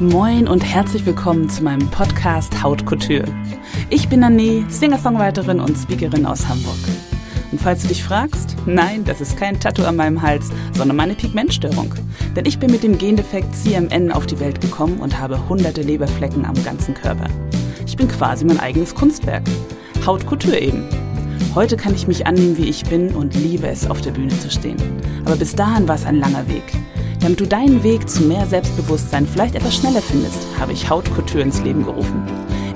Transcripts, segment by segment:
Moin und herzlich willkommen zu meinem Podcast Haut Couture. Ich bin Anne, Singer-Songwriterin und Speakerin aus Hamburg. Und falls du dich fragst, nein, das ist kein Tattoo an meinem Hals, sondern meine Pigmentstörung. Denn ich bin mit dem Gendefekt CMN auf die Welt gekommen und habe hunderte Leberflecken am ganzen Körper. Ich bin quasi mein eigenes Kunstwerk. Haut Couture eben. Heute kann ich mich annehmen, wie ich bin und liebe es, auf der Bühne zu stehen. Aber bis dahin war es ein langer Weg. Damit du deinen Weg zu mehr Selbstbewusstsein vielleicht etwas schneller findest, habe ich Hautkultur ins Leben gerufen.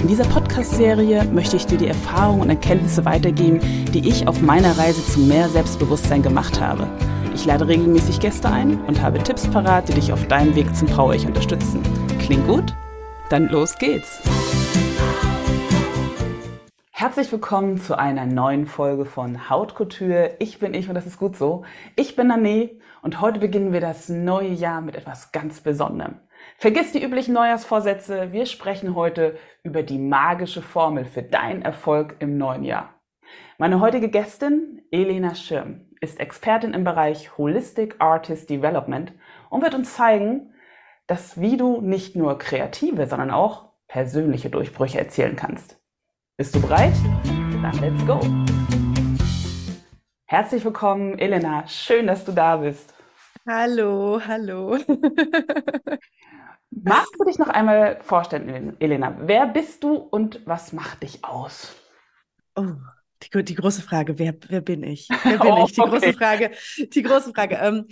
In dieser Podcast-Serie möchte ich dir die Erfahrungen und Erkenntnisse weitergeben, die ich auf meiner Reise zu mehr Selbstbewusstsein gemacht habe. Ich lade regelmäßig Gäste ein und habe Tipps parat, die dich auf deinem Weg zum Power-Ich unterstützen. Klingt gut? Dann los geht's! Herzlich willkommen zu einer neuen Folge von Hautkultur. Ich bin ich und das ist gut so. Ich bin Nane und heute beginnen wir das neue Jahr mit etwas ganz Besonderem. Vergiss die üblichen Neujahrsvorsätze. Wir sprechen heute über die magische Formel für deinen Erfolg im neuen Jahr. Meine heutige Gästin, Elena Schirm, ist Expertin im Bereich Holistic Artist Development und wird uns zeigen, dass wie du nicht nur kreative, sondern auch persönliche Durchbrüche erzielen kannst. Bist du bereit? Dann let's go! Herzlich willkommen, Elena. Schön, dass du da bist. Hallo, hallo. Magst du dich noch einmal vorstellen, Elena? Wer bist du und was macht dich aus? Oh, die, die, große Frage, wer, wer bin ich? Wer bin oh, ich? Die okay. große Frage, die große Frage. Ähm,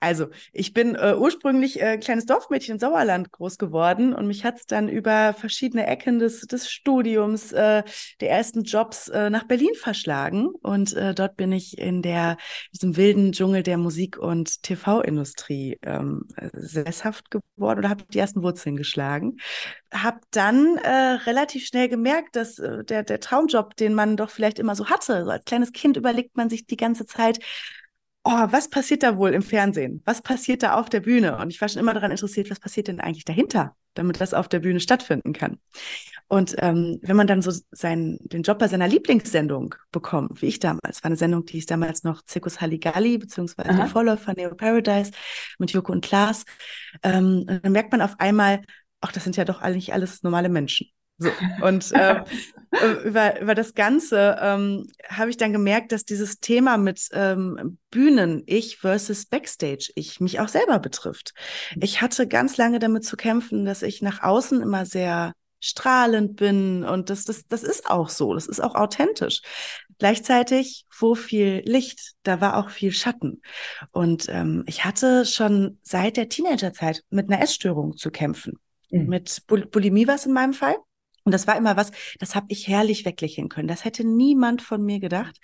also, ich bin äh, ursprünglich äh, kleines Dorfmädchen im Sauerland groß geworden und mich hat es dann über verschiedene Ecken des, des Studiums, äh, der ersten Jobs äh, nach Berlin verschlagen. Und äh, dort bin ich in der, diesem wilden Dschungel der Musik- und TV-Industrie ähm, sesshaft geworden oder habe die ersten Wurzeln geschlagen habe dann äh, relativ schnell gemerkt, dass äh, der, der Traumjob, den man doch vielleicht immer so hatte, so als kleines Kind überlegt man sich die ganze Zeit, oh, was passiert da wohl im Fernsehen? Was passiert da auf der Bühne? Und ich war schon immer daran interessiert, was passiert denn eigentlich dahinter, damit das auf der Bühne stattfinden kann. Und ähm, wenn man dann so seinen, den Job bei seiner Lieblingssendung bekommt, wie ich damals, war eine Sendung, die hieß damals noch Zirkus Halligalli, beziehungsweise Aha. der Vorläufer Neo Paradise mit Joko und Klaas, ähm, dann merkt man auf einmal, ach, das sind ja doch eigentlich alles normale Menschen. So. Und äh, über, über das Ganze ähm, habe ich dann gemerkt, dass dieses Thema mit ähm, Bühnen-Ich versus Backstage-Ich mich auch selber betrifft. Ich hatte ganz lange damit zu kämpfen, dass ich nach außen immer sehr strahlend bin und das, das, das ist auch so, das ist auch authentisch. Gleichzeitig, wo viel Licht, da war auch viel Schatten. Und ähm, ich hatte schon seit der Teenagerzeit mit einer Essstörung zu kämpfen. Mhm. Mit Bul Bulimie war es in meinem Fall. Und das war immer was, das habe ich herrlich weglächeln können. Das hätte niemand von mir gedacht.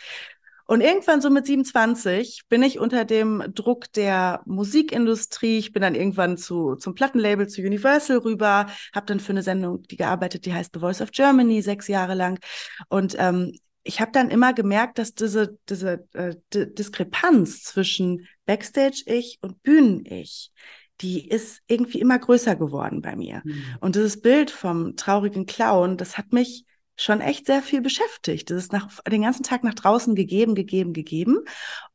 Und irgendwann so mit 27 bin ich unter dem Druck der Musikindustrie, ich bin dann irgendwann zu, zum Plattenlabel, zu Universal rüber, habe dann für eine Sendung, die gearbeitet, die heißt The Voice of Germany, sechs Jahre lang. Und ähm, ich habe dann immer gemerkt, dass diese, diese äh, Diskrepanz zwischen Backstage-Ich und Bühnen-Ich, die ist irgendwie immer größer geworden bei mir. Mhm. Und dieses Bild vom traurigen Clown, das hat mich schon echt sehr viel beschäftigt. Das ist nach, den ganzen Tag nach draußen gegeben, gegeben, gegeben.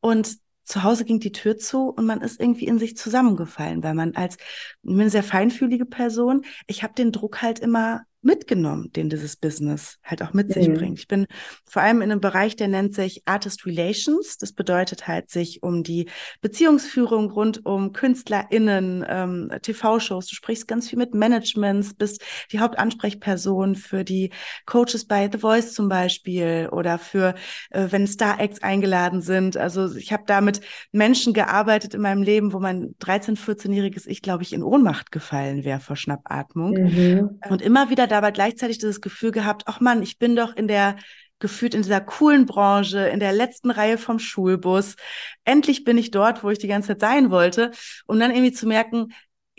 Und zu Hause ging die Tür zu und man ist irgendwie in sich zusammengefallen, weil man als, ich bin eine sehr feinfühlige Person, ich habe den Druck halt immer mitgenommen, den dieses Business halt auch mit mhm. sich bringt. Ich bin vor allem in einem Bereich, der nennt sich Artist Relations. Das bedeutet halt, sich um die Beziehungsführung rund um KünstlerInnen, ähm, TV-Shows. Du sprichst ganz viel mit Managements, bist die Hauptansprechperson für die Coaches bei The Voice zum Beispiel oder für, äh, wenn Star-Acts eingeladen sind. Also ich habe da mit Menschen gearbeitet in meinem Leben, wo mein 13-, 14-jähriges Ich, glaube ich, in Ohnmacht gefallen wäre vor Schnappatmung. Mhm. Und immer wieder dabei gleichzeitig das Gefühl gehabt, ach Mann, ich bin doch in der gefühlt in dieser coolen Branche, in der letzten Reihe vom Schulbus. Endlich bin ich dort, wo ich die ganze Zeit sein wollte. Und dann irgendwie zu merken,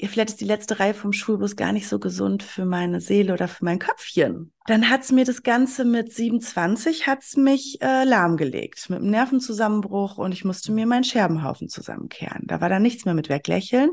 vielleicht ist die letzte Reihe vom Schulbus gar nicht so gesund für meine Seele oder für mein Köpfchen. Dann hat's mir das Ganze mit 27 hat's mich äh, lahmgelegt, mit einem Nervenzusammenbruch und ich musste mir meinen Scherbenhaufen zusammenkehren. Da war dann nichts mehr mit weglächeln.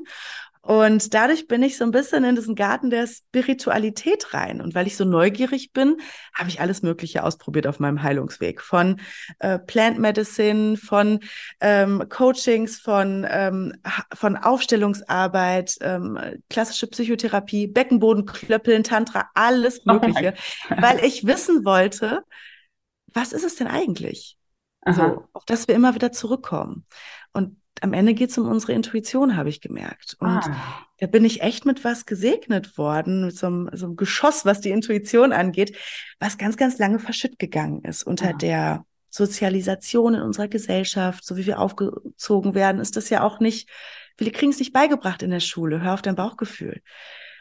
Und dadurch bin ich so ein bisschen in diesen Garten der Spiritualität rein. Und weil ich so neugierig bin, habe ich alles Mögliche ausprobiert auf meinem Heilungsweg. Von äh, Plant Medicine, von ähm, Coachings, von, ähm, von Aufstellungsarbeit, ähm, klassische Psychotherapie, Beckenbodenklöppeln, Tantra, alles oh Mögliche. Oh weil ich wissen wollte, was ist es denn eigentlich? So, auf das wir immer wieder zurückkommen. Und am Ende geht es um unsere Intuition, habe ich gemerkt. Und ah. da bin ich echt mit was gesegnet worden, mit so einem, so einem, Geschoss, was die Intuition angeht, was ganz, ganz lange verschütt gegangen ist unter ah. der Sozialisation in unserer Gesellschaft, so wie wir aufgezogen werden, ist das ja auch nicht, wir kriegen es nicht beigebracht in der Schule. Hör auf dein Bauchgefühl.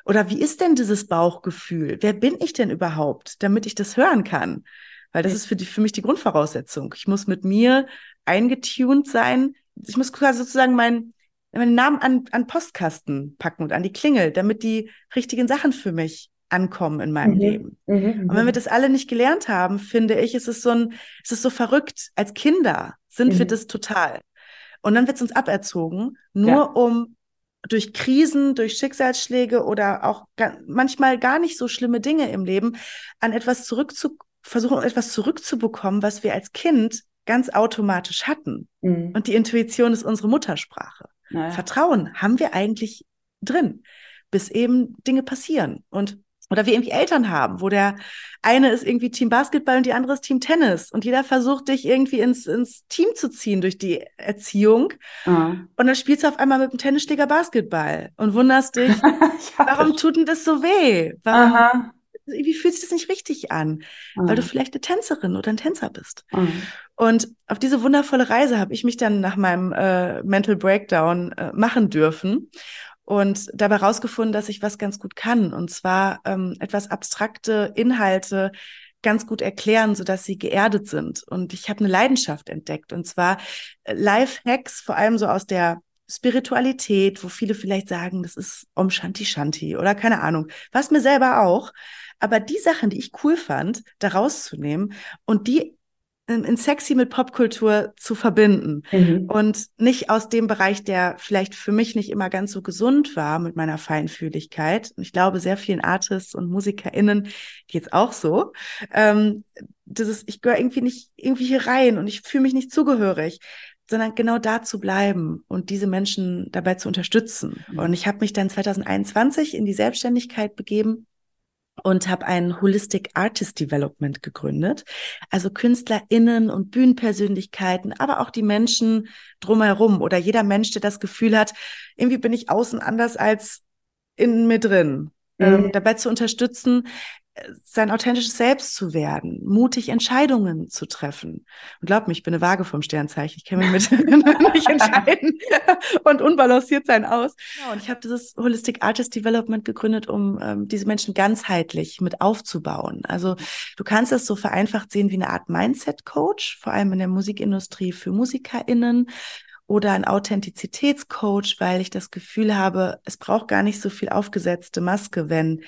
Oder wie ist denn dieses Bauchgefühl? Wer bin ich denn überhaupt, damit ich das hören kann? Weil das ist für, die, für mich die Grundvoraussetzung. Ich muss mit mir eingetuned sein, ich muss quasi sozusagen meinen meinen Namen an, an Postkasten packen und an die Klingel, damit die richtigen Sachen für mich ankommen in meinem mhm. Leben. Mhm, und wenn wir mhm. das alle nicht gelernt haben, finde ich, ist es so ein, ist es so verrückt. Als Kinder sind mhm. wir das total. Und dann wird es uns aberzogen, nur ja. um durch Krisen, durch Schicksalsschläge oder auch ga manchmal gar nicht so schlimme Dinge im Leben an etwas zurückzu versuchen, etwas zurückzubekommen, was wir als Kind ganz automatisch hatten. Mhm. Und die Intuition ist unsere Muttersprache. Naja. Vertrauen haben wir eigentlich drin, bis eben Dinge passieren. Und oder wir irgendwie Eltern haben, wo der eine ist irgendwie Team Basketball und die andere ist Team Tennis. Und jeder versucht, dich irgendwie ins, ins Team zu ziehen durch die Erziehung. Mhm. Und dann spielst du auf einmal mit dem Tennisschläger Basketball und wunderst dich, warum tut denn das so weh? Warum, Wie fühlt sich das nicht richtig an? Mhm. Weil du vielleicht eine Tänzerin oder ein Tänzer bist. Mhm. Und auf diese wundervolle Reise habe ich mich dann nach meinem äh, Mental Breakdown äh, machen dürfen und dabei herausgefunden, dass ich was ganz gut kann. Und zwar ähm, etwas abstrakte Inhalte ganz gut erklären, sodass sie geerdet sind. Und ich habe eine Leidenschaft entdeckt. Und zwar äh, Life-Hacks, vor allem so aus der Spiritualität, wo viele vielleicht sagen, das ist Om Shanti Shanti oder keine Ahnung. Was mir selber auch. Aber die Sachen, die ich cool fand, da rauszunehmen und die in, in sexy mit Popkultur zu verbinden mhm. und nicht aus dem Bereich, der vielleicht für mich nicht immer ganz so gesund war mit meiner Feinfühligkeit. Und ich glaube, sehr vielen Artists und MusikerInnen geht's auch so. Ähm, das ist, ich gehöre irgendwie nicht irgendwie hier rein und ich fühle mich nicht zugehörig sondern genau da zu bleiben und diese Menschen dabei zu unterstützen. Mhm. Und ich habe mich dann 2021 in die Selbstständigkeit begeben und habe ein Holistic Artist Development gegründet. Also KünstlerInnen und Bühnenpersönlichkeiten, aber auch die Menschen drumherum oder jeder Mensch, der das Gefühl hat, irgendwie bin ich außen anders als in mir drin. Mhm. Ähm, dabei zu unterstützen, sein authentisches Selbst zu werden, mutig Entscheidungen zu treffen. Und glaub mir, ich bin eine Waage vom Sternzeichen. Ich kann mich mit nicht entscheiden und unbalanciert sein aus. Ja, und ich habe dieses Holistic Artist Development gegründet, um ähm, diese Menschen ganzheitlich mit aufzubauen. Also du kannst es so vereinfacht sehen wie eine Art Mindset-Coach, vor allem in der Musikindustrie für MusikerInnen oder ein Authentizitätscoach, weil ich das Gefühl habe, es braucht gar nicht so viel aufgesetzte Maske, wenn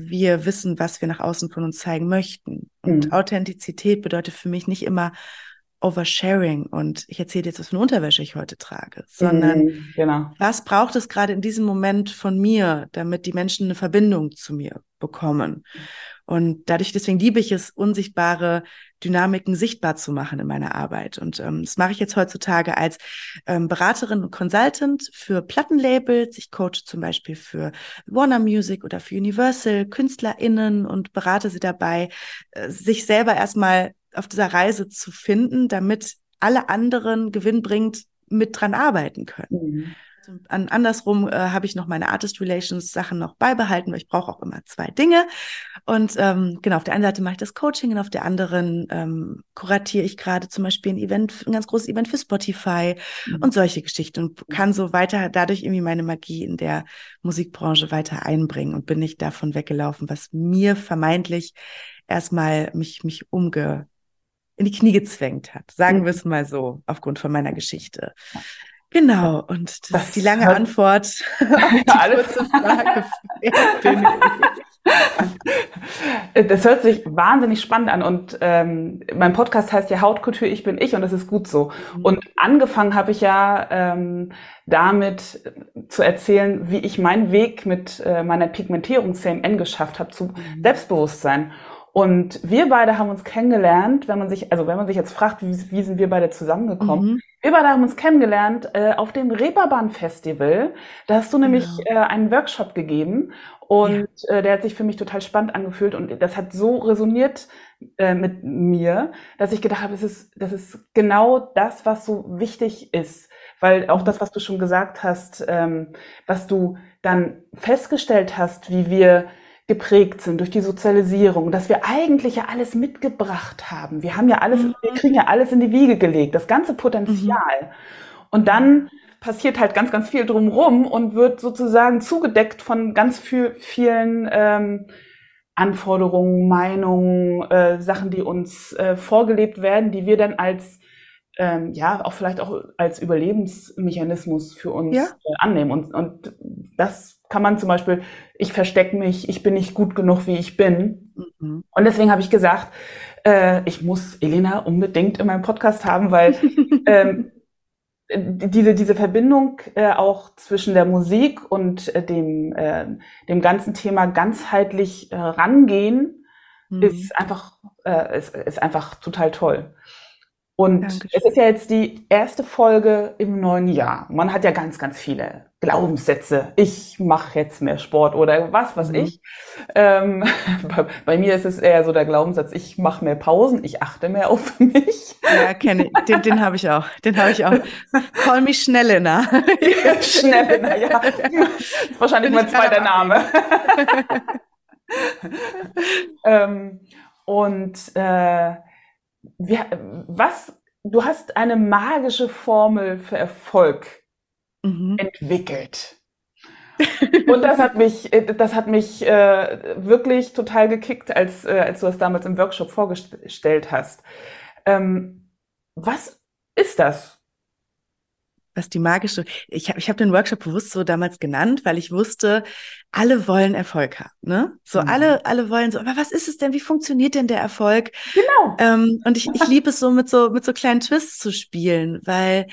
wir wissen, was wir nach außen von uns zeigen möchten. Und mhm. Authentizität bedeutet für mich nicht immer Oversharing und ich erzähle jetzt, was für eine Unterwäsche ich heute trage, sondern mhm, genau. was braucht es gerade in diesem Moment von mir, damit die Menschen eine Verbindung zu mir bekommen. Und dadurch, deswegen liebe ich es, unsichtbare Dynamiken sichtbar zu machen in meiner Arbeit. Und ähm, das mache ich jetzt heutzutage als ähm, Beraterin und Consultant für Plattenlabels. Ich coache zum Beispiel für Warner Music oder für Universal KünstlerInnen und berate sie dabei, äh, sich selber erstmal auf dieser Reise zu finden, damit alle anderen gewinnbringend mit dran arbeiten können. Mhm. An, andersrum äh, habe ich noch meine Artist Relations Sachen noch beibehalten, weil ich brauche auch immer zwei Dinge. Und ähm, genau, auf der einen Seite mache ich das Coaching und auf der anderen ähm, kuratiere ich gerade zum Beispiel ein Event, ein ganz großes Event für Spotify mhm. und solche Geschichten und kann so weiter dadurch irgendwie meine Magie in der Musikbranche weiter einbringen und bin nicht davon weggelaufen, was mir vermeintlich erstmal mich, mich umge in die Knie gezwängt hat. Sagen mhm. wir es mal so, aufgrund von meiner Geschichte. Genau, und das, das ist die lange hat... Antwort auf die ja, kurze Frage. Das hört sich wahnsinnig spannend an und ähm, mein Podcast heißt ja Hautkultur, ich bin ich und das ist gut so. Mhm. Und angefangen habe ich ja ähm, damit zu erzählen, wie ich meinen Weg mit äh, meiner Pigmentierung CMN geschafft habe zu mhm. Selbstbewusstsein. Und wir beide haben uns kennengelernt, wenn man sich, also wenn man sich jetzt fragt, wie, wie sind wir beide zusammengekommen? Mhm. Wir beide haben uns kennengelernt äh, auf dem Reeperbahn Festival. Da hast du nämlich äh, einen Workshop gegeben und ja. äh, der hat sich für mich total spannend angefühlt und das hat so resoniert äh, mit mir, dass ich gedacht habe, es ist, das ist genau das, was so wichtig ist. Weil auch das, was du schon gesagt hast, ähm, was du dann festgestellt hast, wie wir geprägt sind durch die Sozialisierung, dass wir eigentlich ja alles mitgebracht haben. Wir haben ja alles, mhm. wir kriegen ja alles in die Wiege gelegt, das ganze Potenzial. Mhm. Und dann passiert halt ganz, ganz viel drumrum und wird sozusagen zugedeckt von ganz viel, vielen ähm, Anforderungen, Meinungen, äh, Sachen, die uns äh, vorgelebt werden, die wir dann als ähm, ja, auch vielleicht auch als Überlebensmechanismus für uns ja. äh, annehmen. Und, und das kann man zum Beispiel, ich verstecke mich, ich bin nicht gut genug, wie ich bin. Mhm. Und deswegen habe ich gesagt, äh, ich muss Elena unbedingt in meinem Podcast haben, weil ähm, diese, diese Verbindung äh, auch zwischen der Musik und äh, dem, äh, dem ganzen Thema ganzheitlich äh, rangehen, mhm. ist einfach, äh, ist, ist einfach total toll. Und Dankeschön. es ist ja jetzt die erste Folge im neuen Jahr. Man hat ja ganz, ganz viele Glaubenssätze. Ich mache jetzt mehr Sport oder was, was mhm. ich. Ähm, bei, bei, mir ist es eher so der Glaubenssatz, ich mache mehr Pausen, ich achte mehr auf mich. Ja, kenne ich. Den, den habe ich auch. Den habe ich auch. Call me Schnellena. Schnellena, ja. Wahrscheinlich mein zweiter Name. ähm, und äh, wir, was, du hast eine magische Formel für Erfolg mhm. entwickelt. Und das hat mich, äh, das hat mich äh, wirklich total gekickt, als, äh, als du das damals im Workshop vorgestellt hast. Ähm, was ist das? Was die magische, ich habe ich hab den Workshop bewusst so damals genannt, weil ich wusste, alle wollen Erfolg haben, ne? So mhm. alle, alle wollen so, aber was ist es denn? Wie funktioniert denn der Erfolg? Genau. Ähm, und ich, ich liebe es so mit so mit so kleinen Twists zu spielen, weil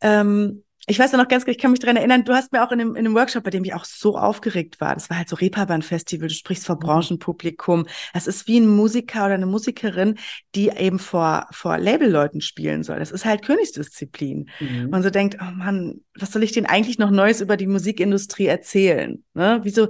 ähm, ich weiß ja noch ganz genau, ich kann mich daran erinnern, du hast mir auch in dem, in dem Workshop, bei dem ich auch so aufgeregt war, das war halt so Reeperbahn-Festival, du sprichst vor mhm. Branchenpublikum. Das ist wie ein Musiker oder eine Musikerin, die eben vor, vor Labelleuten spielen soll. Das ist halt Königsdisziplin. Mhm. Man so denkt, oh Mann, was soll ich denn eigentlich noch Neues über die Musikindustrie erzählen? Ne? Wieso,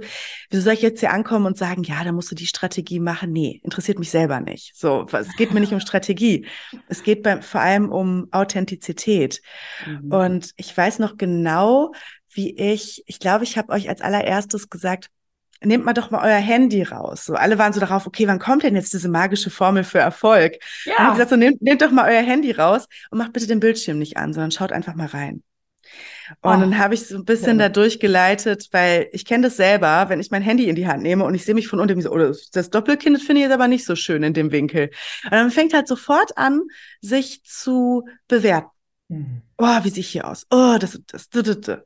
wieso soll ich jetzt hier ankommen und sagen, ja, da musst du die Strategie machen? Nee, interessiert mich selber nicht. So, es geht mir nicht um Strategie. Es geht bei, vor allem um Authentizität. Mhm. Und ich weiß, weiß noch genau, wie ich, ich glaube, ich habe euch als allererstes gesagt, nehmt mal doch mal euer Handy raus. So, alle waren so darauf, okay, wann kommt denn jetzt diese magische Formel für Erfolg? Ja. Und ich gesagt, so, nehmt, nehmt doch mal euer Handy raus und macht bitte den Bildschirm nicht an, sondern schaut einfach mal rein. Und oh, dann habe ich so ein bisschen ja. da durchgeleitet, weil ich kenne das selber, wenn ich mein Handy in die Hand nehme und ich sehe mich von unten so, oh, das Doppelkind finde ich jetzt aber nicht so schön in dem Winkel. Und dann fängt halt sofort an, sich zu bewerten. Mhm. Oh, wie sehe ich hier aus? Oh, das, das, das, das.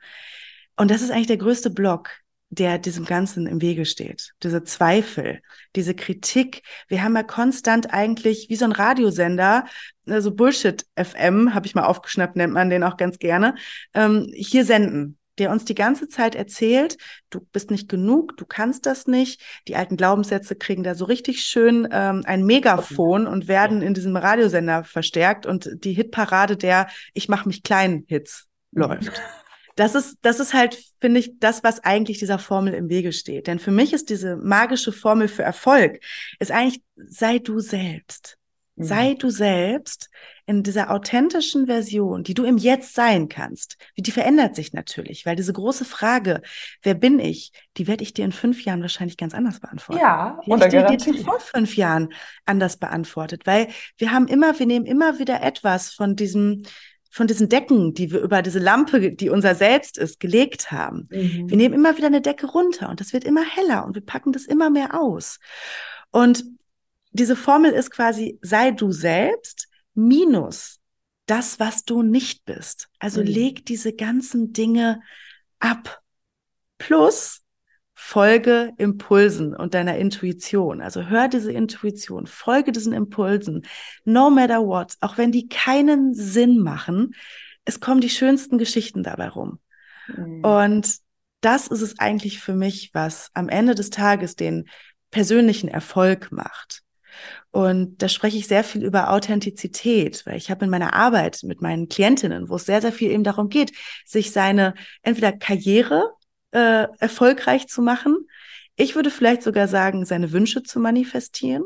Und das ist eigentlich der größte Block, der diesem Ganzen im Wege steht. Diese Zweifel, diese Kritik. Wir haben ja konstant eigentlich wie so ein Radiosender, also Bullshit FM, habe ich mal aufgeschnappt, nennt man den auch ganz gerne, ähm, hier senden der uns die ganze Zeit erzählt, du bist nicht genug, du kannst das nicht. Die alten Glaubenssätze kriegen da so richtig schön ähm, ein Megafon und werden in diesem Radiosender verstärkt und die Hitparade der Ich mach mich klein Hits läuft. Das ist, das ist halt, finde ich, das, was eigentlich dieser Formel im Wege steht. Denn für mich ist diese magische Formel für Erfolg, ist eigentlich, sei du selbst. Sei mhm. du selbst in dieser authentischen Version, die du im Jetzt sein kannst. Die verändert sich natürlich, weil diese große Frage, wer bin ich, die werde ich dir in fünf Jahren wahrscheinlich ganz anders beantworten. Ja, die oder ich dir, dir vor fünf Jahren anders beantwortet, weil wir haben immer, wir nehmen immer wieder etwas von diesem, von diesen Decken, die wir über diese Lampe, die unser Selbst ist, gelegt haben. Mhm. Wir nehmen immer wieder eine Decke runter und das wird immer heller und wir packen das immer mehr aus. Und diese Formel ist quasi, sei du selbst minus das, was du nicht bist. Also mhm. leg diese ganzen Dinge ab. Plus folge Impulsen und deiner Intuition. Also hör diese Intuition, folge diesen Impulsen, no matter what, auch wenn die keinen Sinn machen, es kommen die schönsten Geschichten dabei rum. Mhm. Und das ist es eigentlich für mich, was am Ende des Tages den persönlichen Erfolg macht. Und da spreche ich sehr viel über Authentizität, weil ich habe in meiner Arbeit mit meinen Klientinnen, wo es sehr, sehr viel eben darum geht, sich seine entweder Karriere äh, erfolgreich zu machen. Ich würde vielleicht sogar sagen, seine Wünsche zu manifestieren.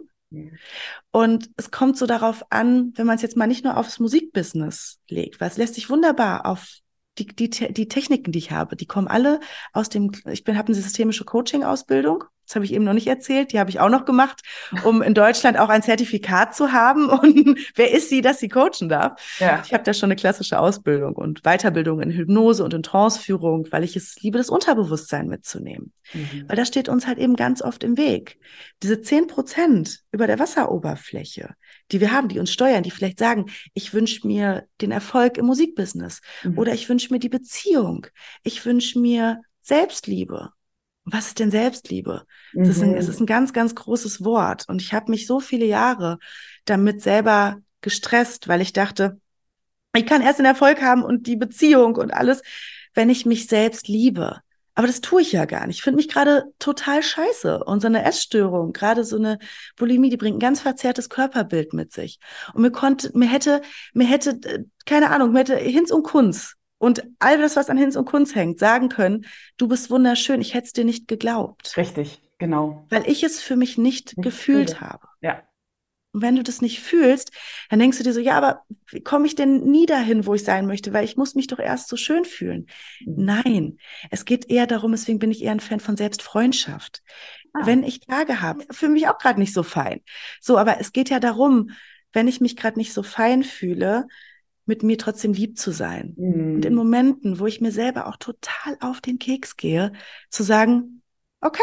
Und es kommt so darauf an, wenn man es jetzt mal nicht nur aufs Musikbusiness legt, weil es lässt sich wunderbar auf die, die, die Techniken, die ich habe, die kommen alle aus dem, ich bin, habe eine systemische Coaching-Ausbildung das habe ich eben noch nicht erzählt, die habe ich auch noch gemacht, um in Deutschland auch ein Zertifikat zu haben. Und wer ist sie, dass sie coachen darf? Ja. Ich habe da schon eine klassische Ausbildung und Weiterbildung in Hypnose und in Tranceführung, weil ich es liebe, das Unterbewusstsein mitzunehmen. Mhm. Weil das steht uns halt eben ganz oft im Weg. Diese zehn Prozent über der Wasseroberfläche, die wir haben, die uns steuern, die vielleicht sagen, ich wünsche mir den Erfolg im Musikbusiness mhm. oder ich wünsche mir die Beziehung, ich wünsche mir Selbstliebe was ist denn Selbstliebe? Mhm. Das ist ein, es mhm. ist ein ganz, ganz großes Wort. Und ich habe mich so viele Jahre damit selber gestresst, weil ich dachte, ich kann erst den Erfolg haben und die Beziehung und alles, wenn ich mich selbst liebe. Aber das tue ich ja gar nicht. Ich finde mich gerade total scheiße. Und so eine Essstörung, gerade so eine Bulimie, die bringt ein ganz verzerrtes Körperbild mit sich. Und mir konnte, mir hätte, mir hätte, äh, keine Ahnung, mir hätte Hinz und Kunz und all das, was an Hinz und Kunz hängt, sagen können, du bist wunderschön, ich hätte es dir nicht geglaubt. Richtig, genau. Weil ich es für mich nicht, nicht gefühlt fühle. habe. Ja. Und wenn du das nicht fühlst, dann denkst du dir so, ja, aber wie komme ich denn nie dahin, wo ich sein möchte? Weil ich muss mich doch erst so schön fühlen. Mhm. Nein, es geht eher darum, deswegen bin ich eher ein Fan von Selbstfreundschaft. Ah. Wenn ich Tage habe, fühle mich auch gerade nicht so fein. So, aber es geht ja darum, wenn ich mich gerade nicht so fein fühle, mit mir trotzdem lieb zu sein. Mhm. Und in Momenten, wo ich mir selber auch total auf den Keks gehe, zu sagen, okay,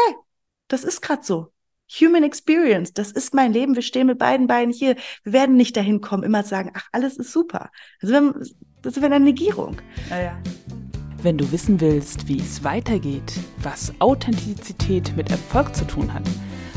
das ist gerade so. Human Experience, das ist mein Leben, wir stehen mit beiden Beinen hier. Wir werden nicht dahin kommen, immer zu sagen, ach, alles ist super. Also wenn, das wäre eine Negierung. Ja, ja. Wenn du wissen willst, wie es weitergeht, was Authentizität mit Erfolg zu tun hat,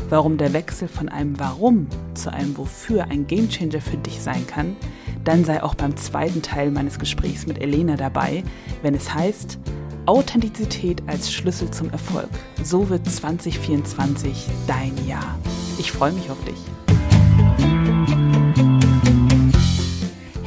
warum der Wechsel von einem Warum zu einem Wofür ein Gamechanger für dich sein kann, dann sei auch beim zweiten Teil meines Gesprächs mit Elena dabei, wenn es heißt Authentizität als Schlüssel zum Erfolg. So wird 2024 dein Jahr. Ich freue mich auf dich.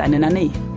Deine Nane.